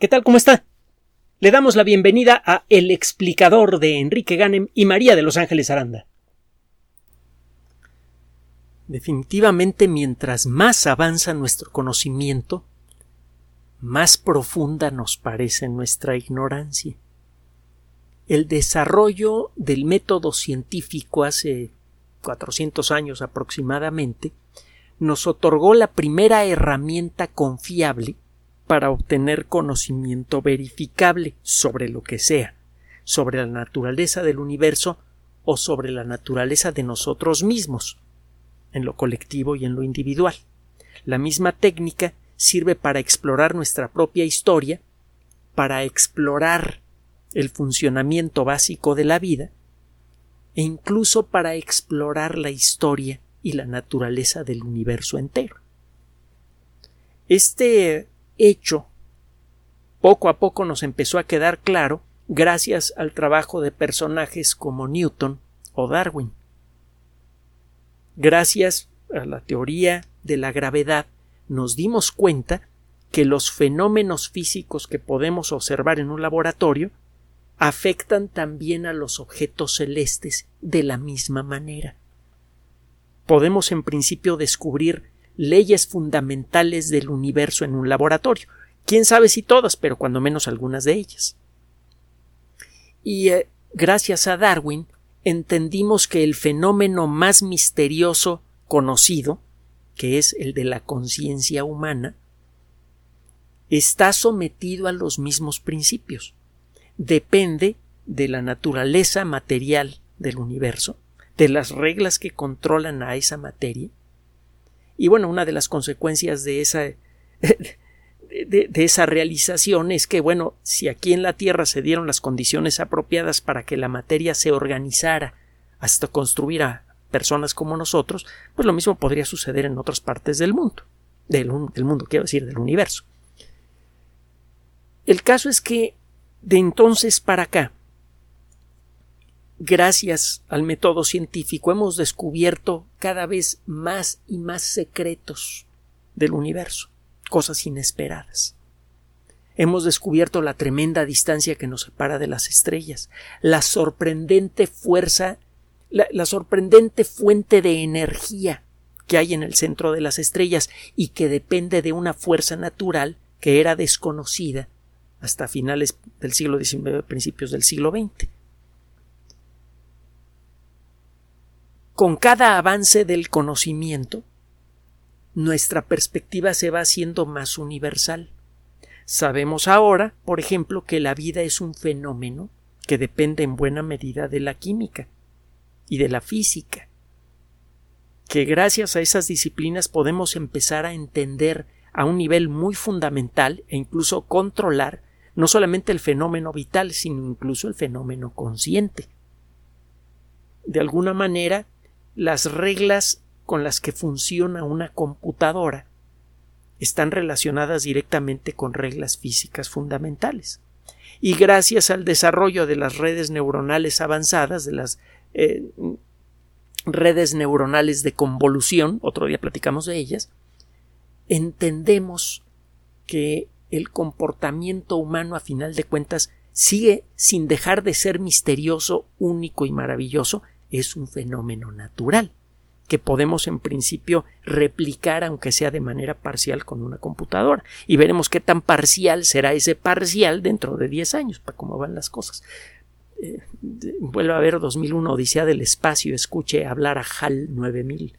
¿Qué tal? ¿Cómo está? Le damos la bienvenida a El explicador de Enrique Ganem y María de Los Ángeles Aranda. Definitivamente, mientras más avanza nuestro conocimiento, más profunda nos parece nuestra ignorancia. El desarrollo del método científico hace 400 años aproximadamente nos otorgó la primera herramienta confiable para obtener conocimiento verificable sobre lo que sea, sobre la naturaleza del universo o sobre la naturaleza de nosotros mismos, en lo colectivo y en lo individual. La misma técnica sirve para explorar nuestra propia historia, para explorar el funcionamiento básico de la vida, e incluso para explorar la historia y la naturaleza del universo entero. Este hecho poco a poco nos empezó a quedar claro gracias al trabajo de personajes como Newton o Darwin. Gracias a la teoría de la gravedad nos dimos cuenta que los fenómenos físicos que podemos observar en un laboratorio afectan también a los objetos celestes de la misma manera. Podemos en principio descubrir leyes fundamentales del universo en un laboratorio. Quién sabe si todas, pero cuando menos algunas de ellas. Y eh, gracias a Darwin entendimos que el fenómeno más misterioso conocido, que es el de la conciencia humana, está sometido a los mismos principios. Depende de la naturaleza material del universo, de las reglas que controlan a esa materia, y bueno, una de las consecuencias de esa, de, esa realización es que, bueno, si aquí en la Tierra se dieron las condiciones apropiadas para que la materia se organizara hasta construir a personas como nosotros, pues lo mismo podría suceder en otras partes del mundo, del, del mundo, quiero decir, del universo. El caso es que de entonces para acá, gracias al método científico hemos descubierto cada vez más y más secretos del universo, cosas inesperadas. Hemos descubierto la tremenda distancia que nos separa de las estrellas, la sorprendente fuerza, la, sorprendente fuente de energía que hay en el centro de las estrellas y que depende de una fuerza natural que era desconocida hasta finales del siglo XIX, principios del siglo XX. Con cada avance del conocimiento, nuestra perspectiva se va haciendo más universal. Sabemos ahora, por ejemplo, que la vida es un fenómeno que depende en buena medida de la química y de la física, que gracias a esas disciplinas podemos empezar a entender a un nivel muy fundamental e incluso controlar no solamente el fenómeno vital, sino incluso el fenómeno consciente. De alguna manera, las reglas con las que funciona una computadora están relacionadas directamente con reglas físicas fundamentales. Y gracias al desarrollo de las redes neuronales avanzadas, de las eh, redes neuronales de convolución, otro día platicamos de ellas, entendemos que el comportamiento humano a final de cuentas sigue sin dejar de ser misterioso, único y maravilloso, es un fenómeno natural que podemos en principio replicar aunque sea de manera parcial con una computadora y veremos qué tan parcial será ese parcial dentro de 10 años para cómo van las cosas. Eh, vuelva a ver 2001 Odisea del Espacio, escuche hablar a HAL 9000.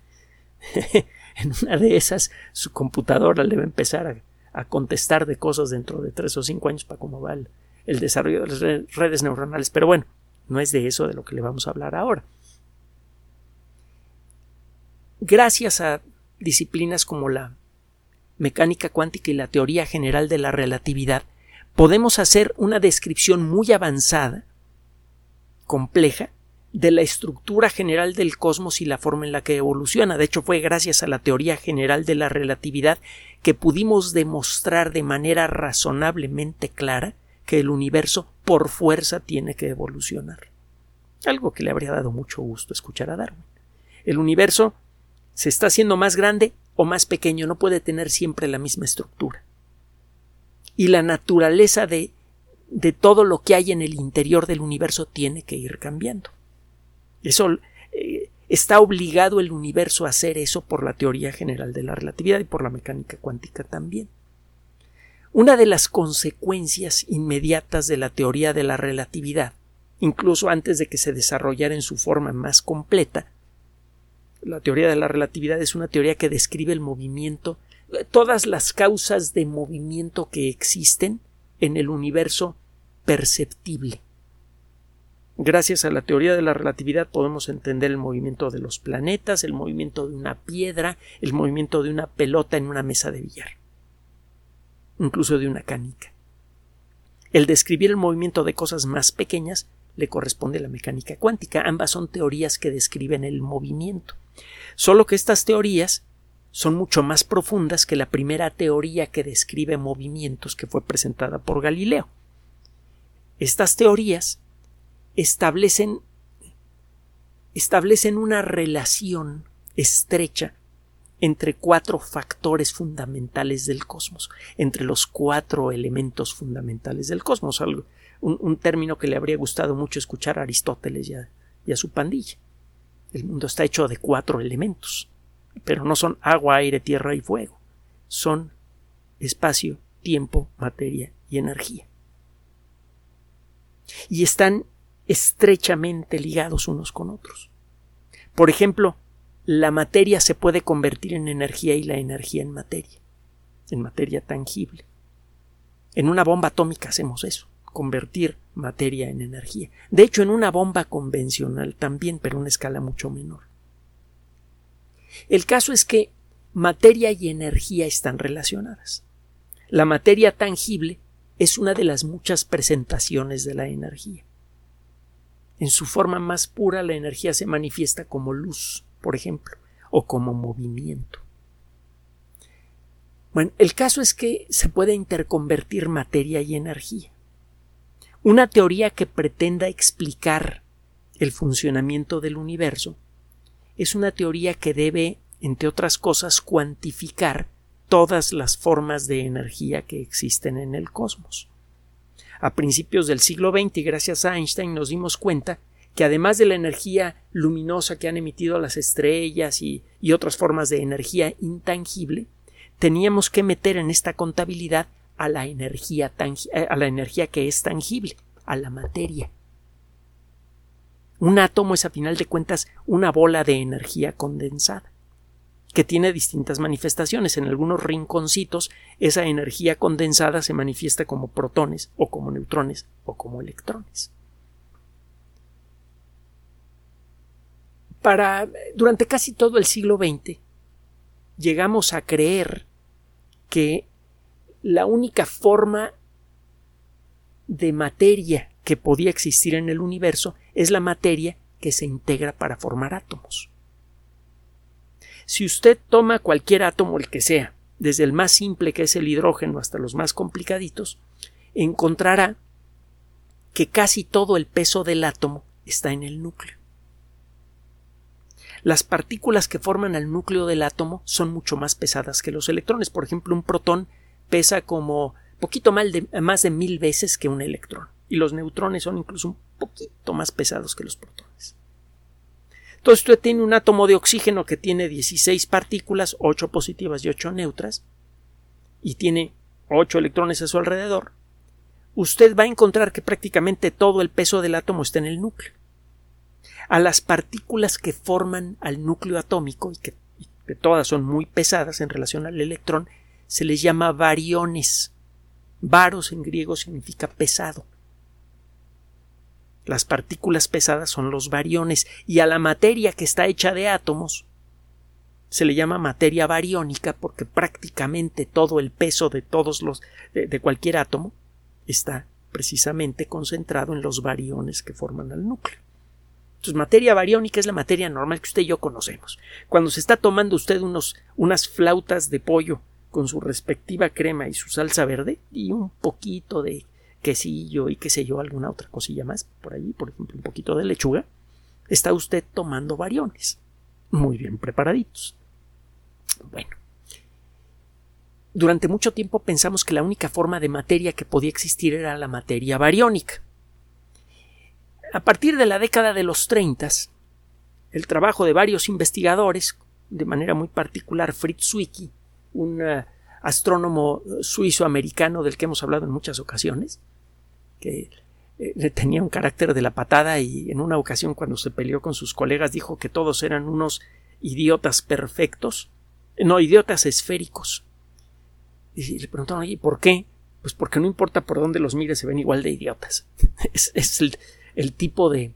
en una de esas su computadora le va a empezar a, contestar de cosas dentro de 3 o 5 años para cómo va el desarrollo de las redes neuronales. Pero bueno, no es de eso de lo que le vamos a hablar ahora gracias a disciplinas como la mecánica cuántica y la teoría general de la relatividad, podemos hacer una descripción muy avanzada, compleja, de la estructura general del cosmos y la forma en la que evoluciona. De hecho, fue gracias a la teoría general de la relatividad que pudimos demostrar de manera razonablemente clara que el universo por fuerza tiene que evolucionar. Algo que le habría dado mucho gusto escuchar a Darwin. El universo se está haciendo más grande o más pequeño, no puede tener siempre la misma estructura. y la naturaleza de, de todo lo que hay en el interior del universo tiene que ir cambiando. Eso eh, está obligado el universo a hacer eso por la teoría general de la relatividad y por la mecánica cuántica también. Una de las consecuencias inmediatas de la teoría de la relatividad, incluso antes de que se desarrollara en su forma más completa, la teoría de la relatividad es una teoría que describe el movimiento, todas las causas de movimiento que existen en el universo perceptible. Gracias a la teoría de la relatividad podemos entender el movimiento de los planetas, el movimiento de una piedra, el movimiento de una pelota en una mesa de billar incluso de una canica. El describir el movimiento de cosas más pequeñas le corresponde a la mecánica cuántica. Ambas son teorías que describen el movimiento. Solo que estas teorías son mucho más profundas que la primera teoría que describe movimientos que fue presentada por Galileo. Estas teorías establecen establecen una relación estrecha entre cuatro factores fundamentales del cosmos, entre los cuatro elementos fundamentales del cosmos, algo, un, término que le habría gustado mucho escuchar a Aristóteles y a, y a su pandilla. El mundo está hecho de cuatro elementos, pero no son agua, aire, tierra y fuego, son espacio, tiempo, materia y energía. Y están estrechamente ligados unos con otros. Por ejemplo, la materia se puede convertir en energía y la energía en materia, en materia tangible. En una bomba atómica hacemos eso, convertir materia en energía. De hecho, en una bomba convencional también, pero a una escala mucho menor. El caso es que materia y energía están relacionadas. La materia tangible es una de las muchas presentaciones de la energía. En su forma más pura, la energía se manifiesta como luz por ejemplo, o como movimiento. Bueno, el caso es que se puede interconvertir materia y energía. Una teoría que pretenda explicar el funcionamiento del universo es una teoría que debe, entre otras cosas, cuantificar todas las formas de energía que existen en el cosmos. A principios del siglo XX, gracias a Einstein, nos dimos cuenta que además de la energía luminosa que han emitido las estrellas y, otras formas de energía intangible, teníamos que meter en esta contabilidad a la energía, eh, a la energía que es tangible, a la materia. Un átomo es a final de cuentas una bola de energía condensada que tiene distintas manifestaciones. En algunos rinconcitos esa energía condensada se manifiesta como protones o como neutrones o como electrones. para durante casi todo el siglo XX llegamos a creer que la única forma de materia que podía existir en el universo es la materia que se integra para formar átomos. Si usted toma cualquier átomo, el que sea, desde el más simple que es el hidrógeno hasta los más complicaditos, encontrará que casi todo el peso del átomo está en el núcleo. Las partículas que forman el núcleo del átomo son mucho más pesadas que los electrones. Por ejemplo, un protón pesa como poquito de, más de mil veces que un electrón. Y los neutrones son incluso un poquito más pesados que los protones. Entonces usted tiene un átomo de oxígeno que tiene 16 partículas, 8 positivas y 8 neutras, y tiene 8 electrones a su alrededor. Usted va a encontrar que prácticamente todo el peso del átomo está en el núcleo a las partículas que forman al núcleo atómico y que, todas son muy pesadas en relación al electrón, se les llama variones. Varos en griego significa pesado. Las partículas pesadas son los variones y a la materia que está hecha de átomos se le llama materia bariónica porque prácticamente todo el peso de todos los de cualquier átomo está precisamente concentrado en los variones que forman al núcleo. Entonces, materia bariónica es la materia normal que usted y yo conocemos. Cuando se está tomando usted unos, unas flautas de pollo con su respectiva crema y su salsa verde y un poquito de quesillo y qué sé yo, alguna otra cosilla más por ahí, por ejemplo, un poquito de lechuga, está usted tomando variones muy bien preparaditos. Bueno, durante mucho tiempo pensamos que la única forma de materia que podía existir era la materia bariónica. A partir de la década de los 30, el trabajo de varios investigadores, de manera muy particular Fritz Zwicky, un eh, astrónomo suizo-americano del que hemos hablado en muchas ocasiones, que eh, tenía un carácter de la patada y en una ocasión cuando se peleó con sus colegas dijo que todos eran unos idiotas perfectos, no, idiotas esféricos. Y le preguntaron, ¿y por qué? Pues porque no importa por dónde los mires, se ven igual de idiotas. es, el, tipo de,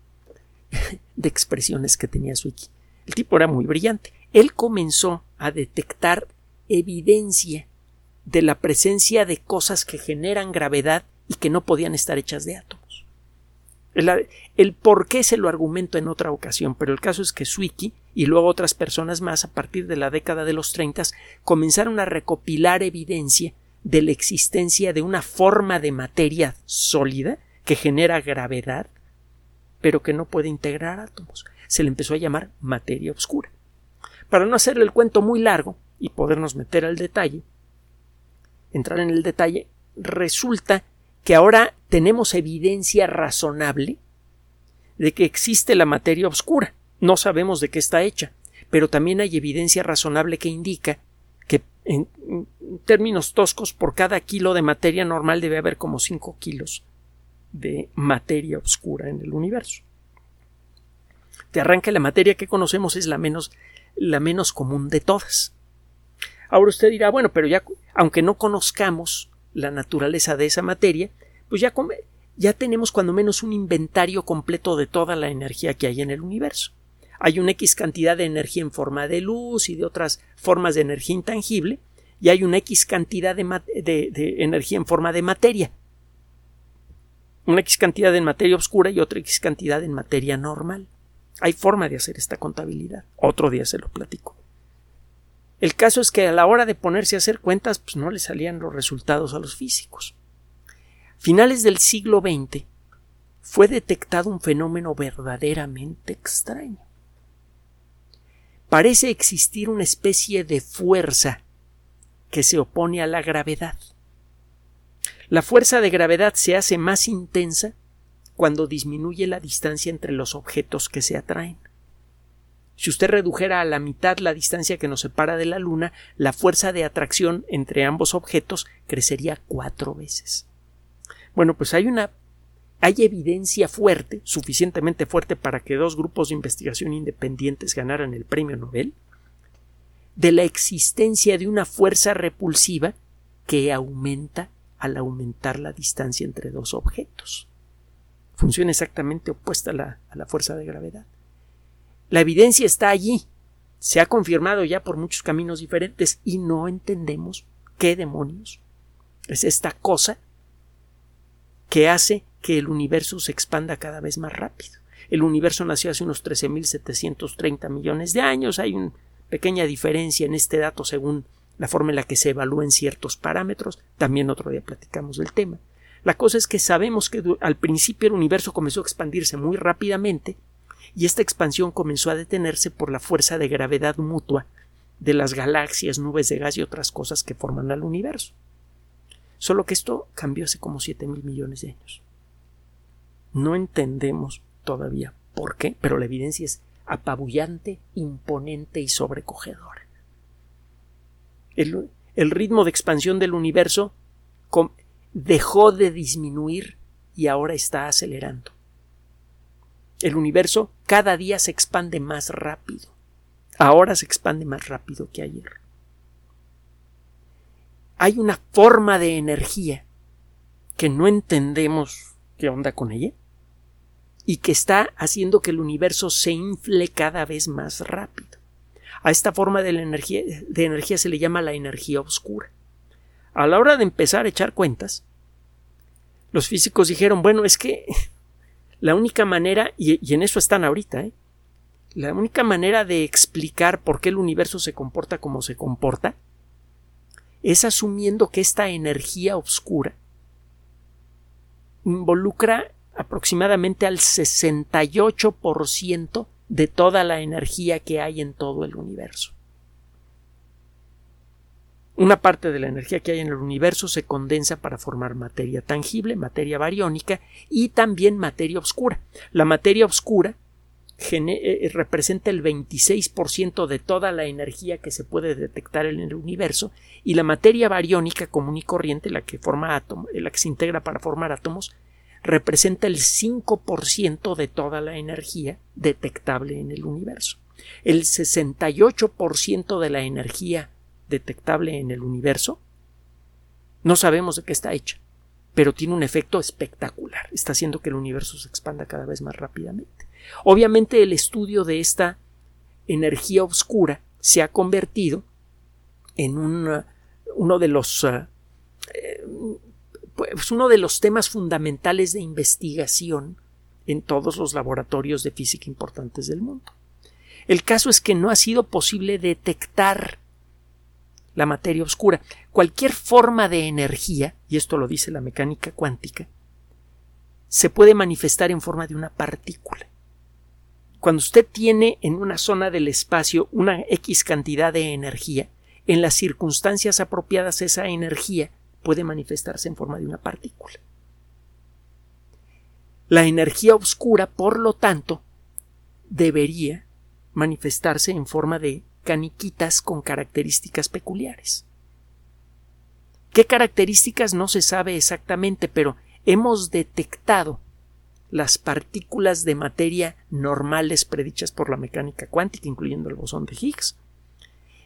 de expresiones que tenía Suiki. El tipo era muy brillante. Él comenzó a detectar evidencia de la presencia de cosas que generan gravedad y que no podían estar hechas de átomos. El, por qué se lo argumento en otra ocasión, pero el caso es que Zwicky y luego otras personas más a partir de la década de los 30 comenzaron a recopilar evidencia de la existencia de una forma de materia sólida que genera gravedad, pero que no puede integrar átomos. Se le empezó a llamar materia oscura. Para no hacerle el cuento muy largo y podernos meter al detalle, entrar en el detalle, resulta que ahora tenemos evidencia razonable de que existe la materia oscura. No sabemos de qué está hecha, pero también hay evidencia razonable que indica que en términos toscos por cada kilo de materia normal debe haber como 5 kilos de materia oscura en el universo. De arranque la materia que conocemos es la menos, la menos común de todas. Ahora usted dirá, bueno, pero ya, aunque no conozcamos la naturaleza de esa materia, pues ya, ya tenemos cuando menos un inventario completo de toda la energía que hay en el universo. Hay una X cantidad de energía en forma de luz y de otras formas de energía intangible, y hay una X cantidad de, de energía en forma de materia. Una X cantidad en materia oscura y otra X cantidad en materia normal. Hay forma de hacer esta contabilidad. Otro día se lo platico. El caso es que a la hora de ponerse a hacer cuentas, pues no le salían los resultados a los físicos. Finales del siglo XX fue detectado un fenómeno verdaderamente extraño. Parece existir una especie de fuerza que se opone a la gravedad. La fuerza de gravedad se hace más intensa cuando disminuye la distancia entre los objetos que se atraen. Si usted redujera a la mitad la distancia que nos separa de la Luna, la fuerza de atracción entre ambos objetos crecería cuatro veces. Bueno, pues hay una hay evidencia fuerte, suficientemente fuerte para que dos grupos de investigación independientes ganaran el premio Nobel, de la existencia de una fuerza repulsiva que aumenta al aumentar la distancia entre dos objetos. Funciona exactamente opuesta a la, a la fuerza de gravedad. La evidencia está allí. Se ha confirmado ya por muchos caminos diferentes y no entendemos qué demonios es esta cosa que hace que el universo se expanda cada vez más rápido. El universo nació hace unos 13.730 millones de años. Hay una pequeña diferencia en este dato según la forma en la que se evalúan ciertos parámetros. También otro día platicamos del tema. La cosa es que sabemos que al principio el universo comenzó a expandirse muy rápidamente y esta expansión comenzó a detenerse por la fuerza de gravedad mutua de las galaxias, nubes de gas y otras cosas que forman al universo. Solo que esto cambió hace como siete mil millones de años. No entendemos todavía por qué, pero la evidencia es apabullante, imponente y sobrecogedora. El, el ritmo de expansión del universo dejó de disminuir y ahora está acelerando. El universo cada día se expande más rápido. Ahora se expande más rápido que ayer. Hay una forma de energía que no entendemos qué onda con ella y que está haciendo que el universo se infle cada vez más rápido. A esta forma de, de energía se le llama la energía oscura. A la hora de empezar a echar cuentas, los físicos dijeron, bueno, es que la única manera, y, en eso están ahorita, ¿eh? la única manera de explicar por qué el universo se comporta como se comporta es asumiendo que esta energía oscura involucra aproximadamente al 68% de toda la energía que hay en todo el universo. Una parte de la energía que hay en el universo se condensa para formar materia tangible, materia bariónica y también materia oscura. La materia oscura eh, eh, representa el 26% de toda la energía que se puede detectar en el universo y la materia bariónica común y corriente, la que forma átomos, eh, la que se integra para formar átomos, representa el 5% de toda la energía detectable en el universo. El 68% de la energía detectable en el universo, no sabemos de qué está hecha, pero tiene un efecto espectacular. Está haciendo que el universo se expanda cada vez más rápidamente. Obviamente el estudio de esta energía oscura se ha convertido en un, uno de los eh, pues uno de los temas fundamentales de investigación en todos los laboratorios de física importantes del mundo. El caso es que no ha sido posible detectar la materia oscura. Cualquier forma de energía, y esto lo dice la mecánica cuántica, se puede manifestar en forma de una partícula. Cuando usted tiene en una zona del espacio una X cantidad de energía, en las circunstancias apropiadas esa energía puede manifestarse en forma de una partícula. La energía oscura, por lo tanto, debería manifestarse en forma de caniquitas con características peculiares. ¿Qué características no se sabe exactamente, pero hemos detectado las partículas de materia normales predichas por la mecánica cuántica, incluyendo el bosón de Higgs.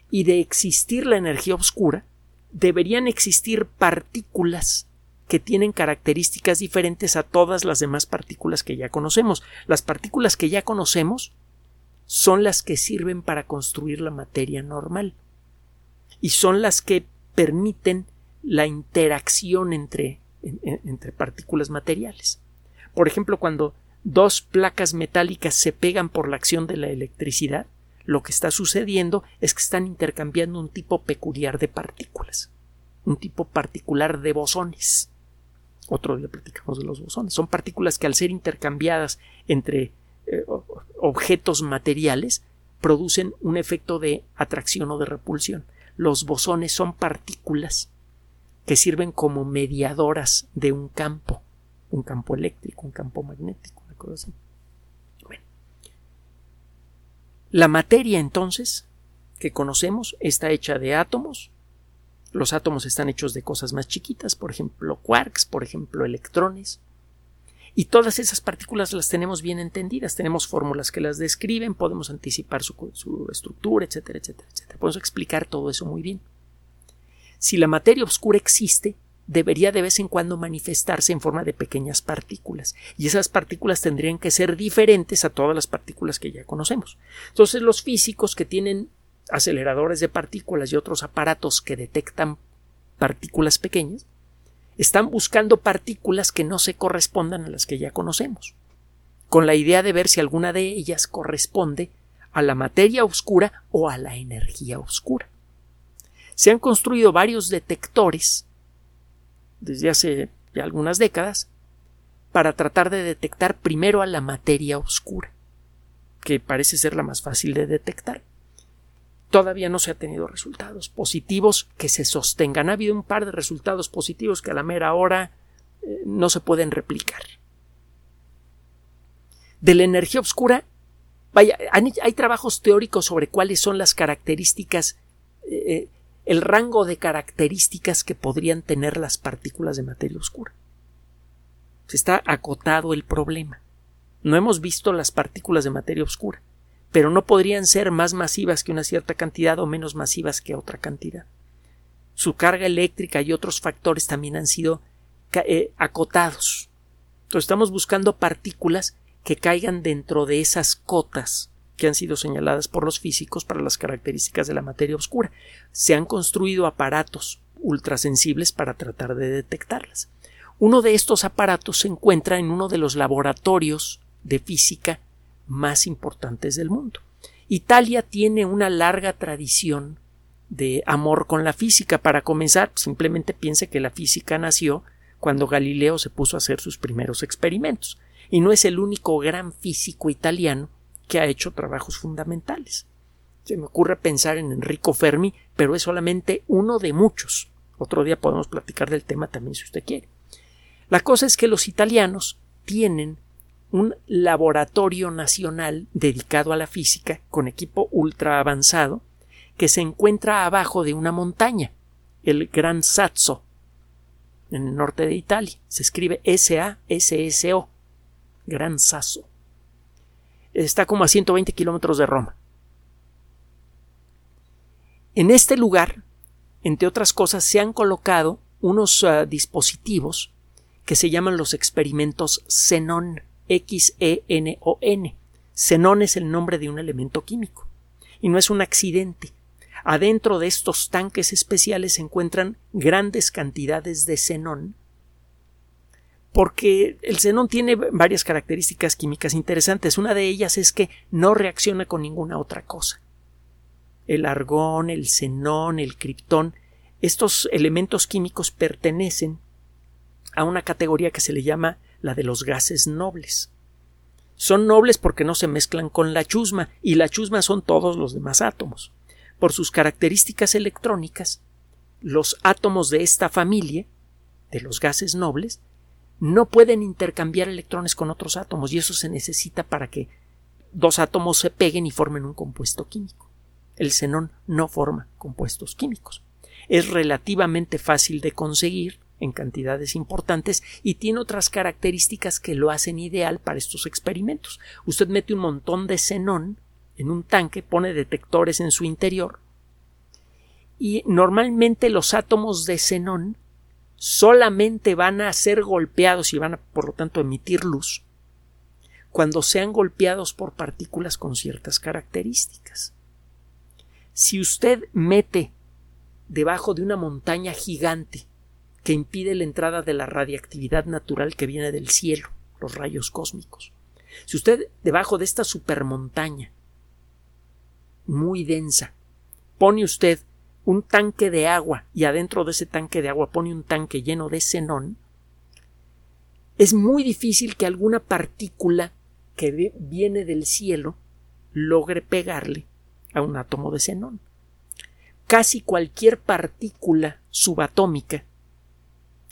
Y de existir la energía oscura, deberían existir partículas que tienen características diferentes a todas las demás partículas que ya conocemos. Las partículas que ya conocemos son las que sirven para construir la materia normal y son las que permiten la interacción entre, entre partículas materiales. Por ejemplo, cuando dos placas metálicas se pegan por la acción de la electricidad, lo que está sucediendo es que están intercambiando un tipo peculiar de partículas, un tipo particular de bosones. Otro día platicamos de los bosones. Son partículas que al ser intercambiadas entre eh, objetos materiales producen un efecto de atracción o de repulsión. Los bosones son partículas que sirven como mediadoras de un campo, un campo eléctrico, un campo magnético, una cosa así. La materia entonces que conocemos está hecha de átomos. Los átomos están hechos de cosas más chiquitas, por ejemplo quarks, por ejemplo electrones. Y todas esas partículas las tenemos bien entendidas, tenemos fórmulas que las describen, podemos anticipar su, estructura, etcétera, etcétera, etcétera. Podemos explicar todo eso muy bien. Si la materia oscura existe, debería de vez en cuando manifestarse en forma de pequeñas partículas, y esas partículas tendrían que ser diferentes a todas las partículas que ya conocemos. Entonces los físicos que tienen aceleradores de partículas y otros aparatos que detectan partículas pequeñas, están buscando partículas que no se correspondan a las que ya conocemos, con la idea de ver si alguna de ellas corresponde a la materia oscura o a la energía oscura. Se han construido varios detectores desde hace ya algunas décadas para tratar de detectar primero a la materia oscura, que parece ser la más fácil de detectar todavía no se ha tenido resultados positivos que se sostengan. Ha habido un par de resultados positivos que a la mera hora eh, no se pueden replicar. De la energía oscura, hay, trabajos teóricos sobre cuáles son las características, eh, eh, el rango de características que podrían tener las partículas de materia oscura. Se está acotado el problema. No hemos visto las partículas de materia oscura pero no podrían ser más masivas que una cierta cantidad o menos masivas que otra cantidad. Su carga eléctrica y otros factores también han sido eh, acotados. Estamos buscando partículas que caigan dentro de esas cotas que han sido señaladas por los físicos para las características de la materia oscura. Se han construido aparatos ultrasensibles para tratar de detectarlas. Uno de estos aparatos se encuentra en uno de los laboratorios de física más importantes del mundo. Italia tiene una larga tradición de amor con la física. Para comenzar, simplemente piense que la física nació cuando Galileo se puso a hacer sus primeros experimentos, y no es el único gran físico italiano que ha hecho trabajos fundamentales. Se me ocurre pensar en Enrico Fermi, pero es solamente uno de muchos. Otro día podemos platicar del tema también si usted quiere. La cosa es que los italianos tienen un laboratorio nacional dedicado a la física con equipo ultra avanzado que se encuentra abajo de una montaña, el Gran Sasso, en el norte de Italia. Se escribe S-A-S-S-O, Gran Sasso. Está como a 120 kilómetros de Roma. En este lugar, entre otras cosas, se han colocado unos ah, dispositivos que se llaman los experimentos Xenon. Xenón es el nombre de un elemento químico. Y no es un accidente. Adentro de estos tanques especiales se encuentran grandes cantidades de xenón, porque el xenón tiene varias características químicas interesantes. Una de ellas es que no reacciona con ninguna otra cosa. El argón, el xenón, el criptón, estos elementos químicos pertenecen a una categoría que se le llama la de los gases nobles. Son nobles porque no se mezclan con la chusma, y la chusma son todos los demás átomos. Por sus características electrónicas, los átomos de esta familia, de los gases nobles, no pueden intercambiar electrones con otros átomos, y eso se necesita para que dos átomos se peguen y formen un compuesto químico. El xenón no forma compuestos químicos. Es relativamente fácil de conseguir, en cantidades importantes y tiene otras características que lo hacen ideal para estos experimentos. Usted mete un montón de xenón en un tanque, pone detectores en su interior y normalmente los átomos de xenón solamente van a ser golpeados y van a por lo tanto emitir luz cuando sean golpeados por partículas con ciertas características. Si usted mete debajo de una montaña gigante que impide la entrada de la radiactividad natural que viene del cielo, los rayos cósmicos. Si usted debajo de esta supermontaña muy densa pone usted un tanque de agua y adentro de ese tanque de agua pone un tanque lleno de xenón, es muy difícil que alguna partícula que viene del cielo logre pegarle a un átomo de xenón. Casi cualquier partícula subatómica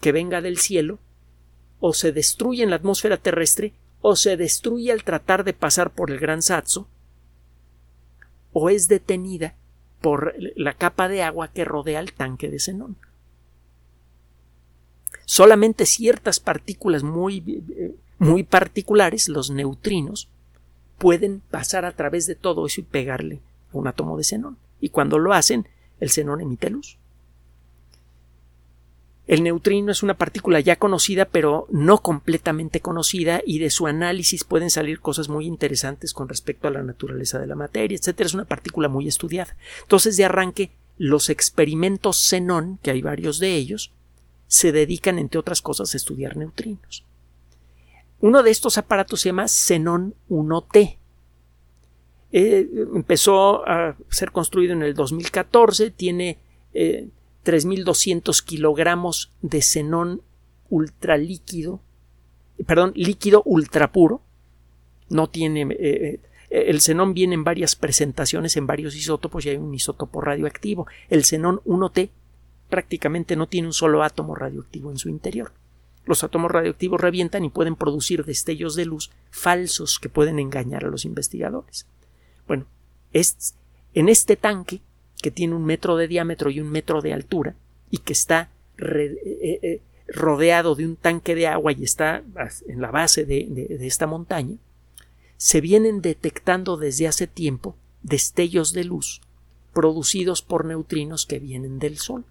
que venga del cielo o se destruye en la atmósfera terrestre o se destruye al tratar de pasar por el gran Satso o es detenida por la capa de agua que rodea el tanque de xenón. Solamente ciertas partículas muy, muy particulares, los neutrinos, pueden pasar a través de todo eso y pegarle a un átomo de xenón. Y cuando lo hacen, el xenón emite luz. El neutrino es una partícula ya conocida, pero no completamente conocida, y de su análisis pueden salir cosas muy interesantes con respecto a la naturaleza de la materia, etcétera. Es una partícula muy estudiada. Entonces, de arranque, los experimentos xenón, que hay varios de ellos, se dedican, entre otras cosas, a estudiar neutrinos. Uno de estos aparatos se llama Xenón 1T. Eh, empezó a ser construido en el 2014, tiene eh, 3.200 kilogramos de xenón ultralíquido, perdón, líquido ultrapuro. No tiene. Eh, eh, el xenón viene en varias presentaciones, en varios isótopos y hay un isótopo radioactivo. El xenón 1T prácticamente no tiene un solo átomo radioactivo en su interior. Los átomos radioactivos revientan y pueden producir destellos de luz falsos que pueden engañar a los investigadores. Bueno, es, en este tanque que tiene un metro de diámetro y un metro de altura y que está eh, eh, eh, rodeado de un tanque de agua y está en la base de, esta montaña, se vienen detectando desde hace tiempo destellos de luz producidos por neutrinos que vienen del Sol.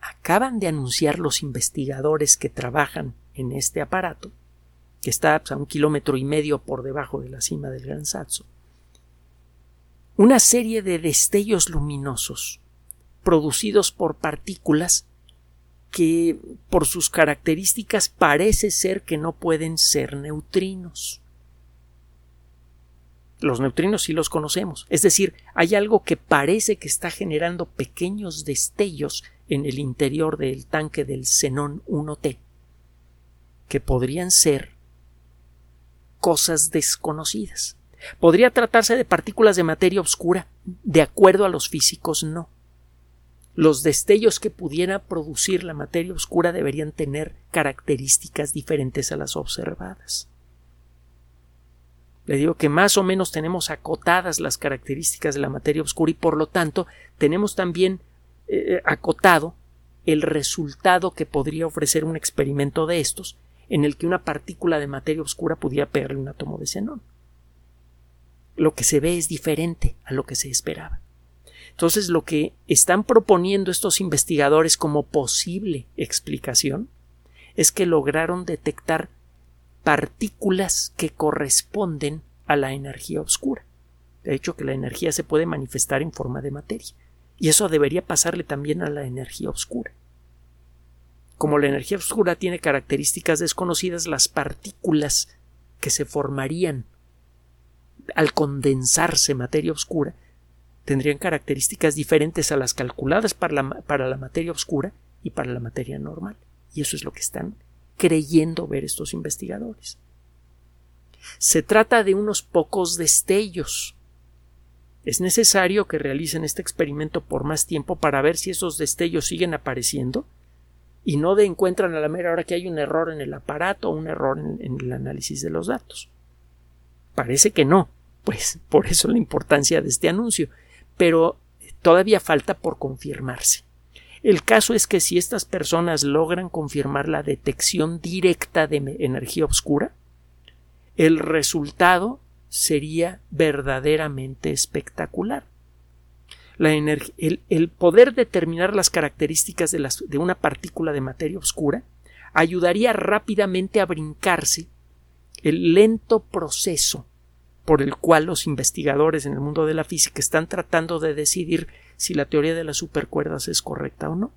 Acaban de anunciar los investigadores que trabajan en este aparato, que está a un kilómetro y medio por debajo de la cima del Gran Saxo, una serie de destellos luminosos producidos por partículas que por sus características parece ser que no pueden ser neutrinos. Los neutrinos sí los conocemos, es decir, hay algo que parece que está generando pequeños destellos en el interior del tanque del xenón 1T, que podrían ser cosas desconocidas. ¿Podría tratarse de partículas de materia oscura? De acuerdo a los físicos, no. Los destellos que pudiera producir la materia oscura deberían tener características diferentes a las observadas. Le digo que más o menos tenemos acotadas las características de la materia oscura y por lo tanto tenemos también eh, acotado el resultado que podría ofrecer un experimento de estos en el que una partícula de materia oscura pudiera pegarle un átomo de xenón. Lo que se ve es diferente a lo que se esperaba. Entonces, lo que están proponiendo estos investigadores como posible explicación es que lograron detectar partículas que corresponden a la energía oscura. De hecho, que la energía se puede manifestar en forma de materia. Y eso debería pasarle también a la energía oscura. Como la energía oscura tiene características desconocidas, las partículas que se formarían al condensarse materia oscura tendrían características diferentes a las calculadas para la, para la materia oscura y para la materia normal. Y eso es lo que están creyendo ver estos investigadores. Se trata de unos pocos destellos. Es necesario que realicen este experimento por más tiempo para ver si esos destellos siguen apareciendo y no de encuentran a la mera hora que hay un error en el aparato o un error en, en el análisis de los datos. Parece que no, pues por eso la importancia de este anuncio, pero todavía falta por confirmarse. El caso es que si estas personas logran confirmar la detección directa de energía oscura, el resultado sería verdaderamente espectacular. el, poder determinar las características de, de una partícula de materia oscura ayudaría rápidamente a brincarse el lento proceso por el cual los investigadores en el mundo de la física están tratando de decidir si la teoría de las supercuerdas es correcta o no.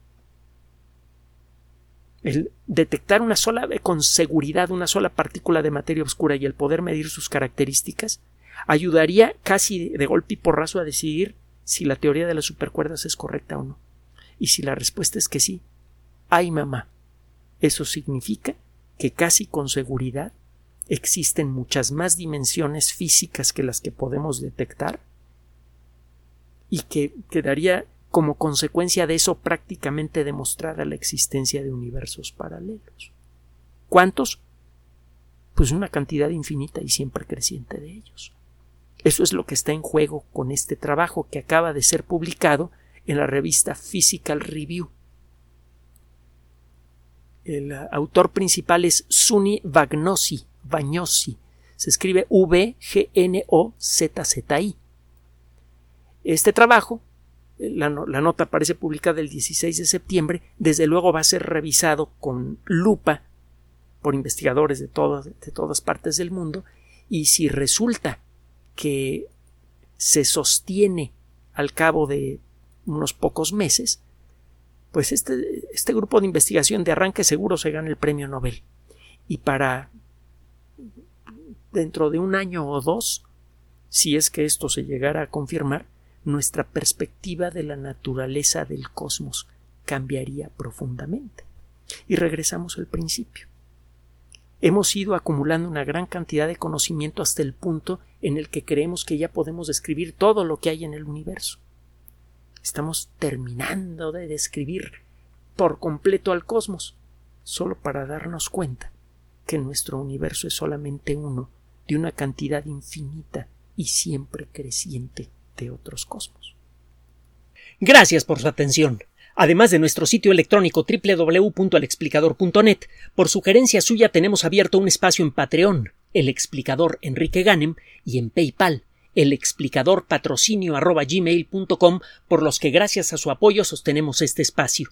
El detectar una sola con seguridad una sola partícula de materia oscura y el poder medir sus características ayudaría casi de golpe y porrazo a decidir si la teoría de las supercuerdas es correcta o no. Y si la respuesta es que sí, ay mamá, eso significa que casi con seguridad existen muchas más dimensiones físicas que las que podemos detectar y que quedaría como consecuencia de eso prácticamente demostrada la existencia de universos paralelos. ¿Cuántos? Pues una cantidad infinita y siempre creciente de ellos. Eso es lo que está en juego con este trabajo que acaba de ser publicado en la revista Physical Review. El autor principal es Suni Vagnosi, Bagnosi. Se escribe V-G-N-O-Z-Z-I. Este trabajo, la, nota aparece publicada el 16 de septiembre, desde luego va a ser revisado con lupa por investigadores de todas, de todas partes del mundo y si resulta que se sostiene al cabo de unos pocos meses, pues este, este grupo de investigación de arranque seguro se gana el premio Nobel. Y para dentro de un año o dos, si es que esto se llegara a confirmar, nuestra perspectiva de la naturaleza del cosmos cambiaría profundamente. Y regresamos al principio. Hemos ido acumulando una gran cantidad de conocimiento hasta el punto en el que creemos que ya podemos describir todo lo que hay en el universo. Estamos terminando de describir por completo al cosmos, solo para darnos cuenta que nuestro universo es solamente uno de una cantidad infinita y siempre creciente de otros cosmos. Gracias por su atención. Además de nuestro sitio electrónico www.alexplicador.net, por sugerencia suya tenemos abierto un espacio en Patreon, el explicador Enrique Ganem, y en PayPal, el explicador patrocinio por los que gracias a su apoyo sostenemos este espacio.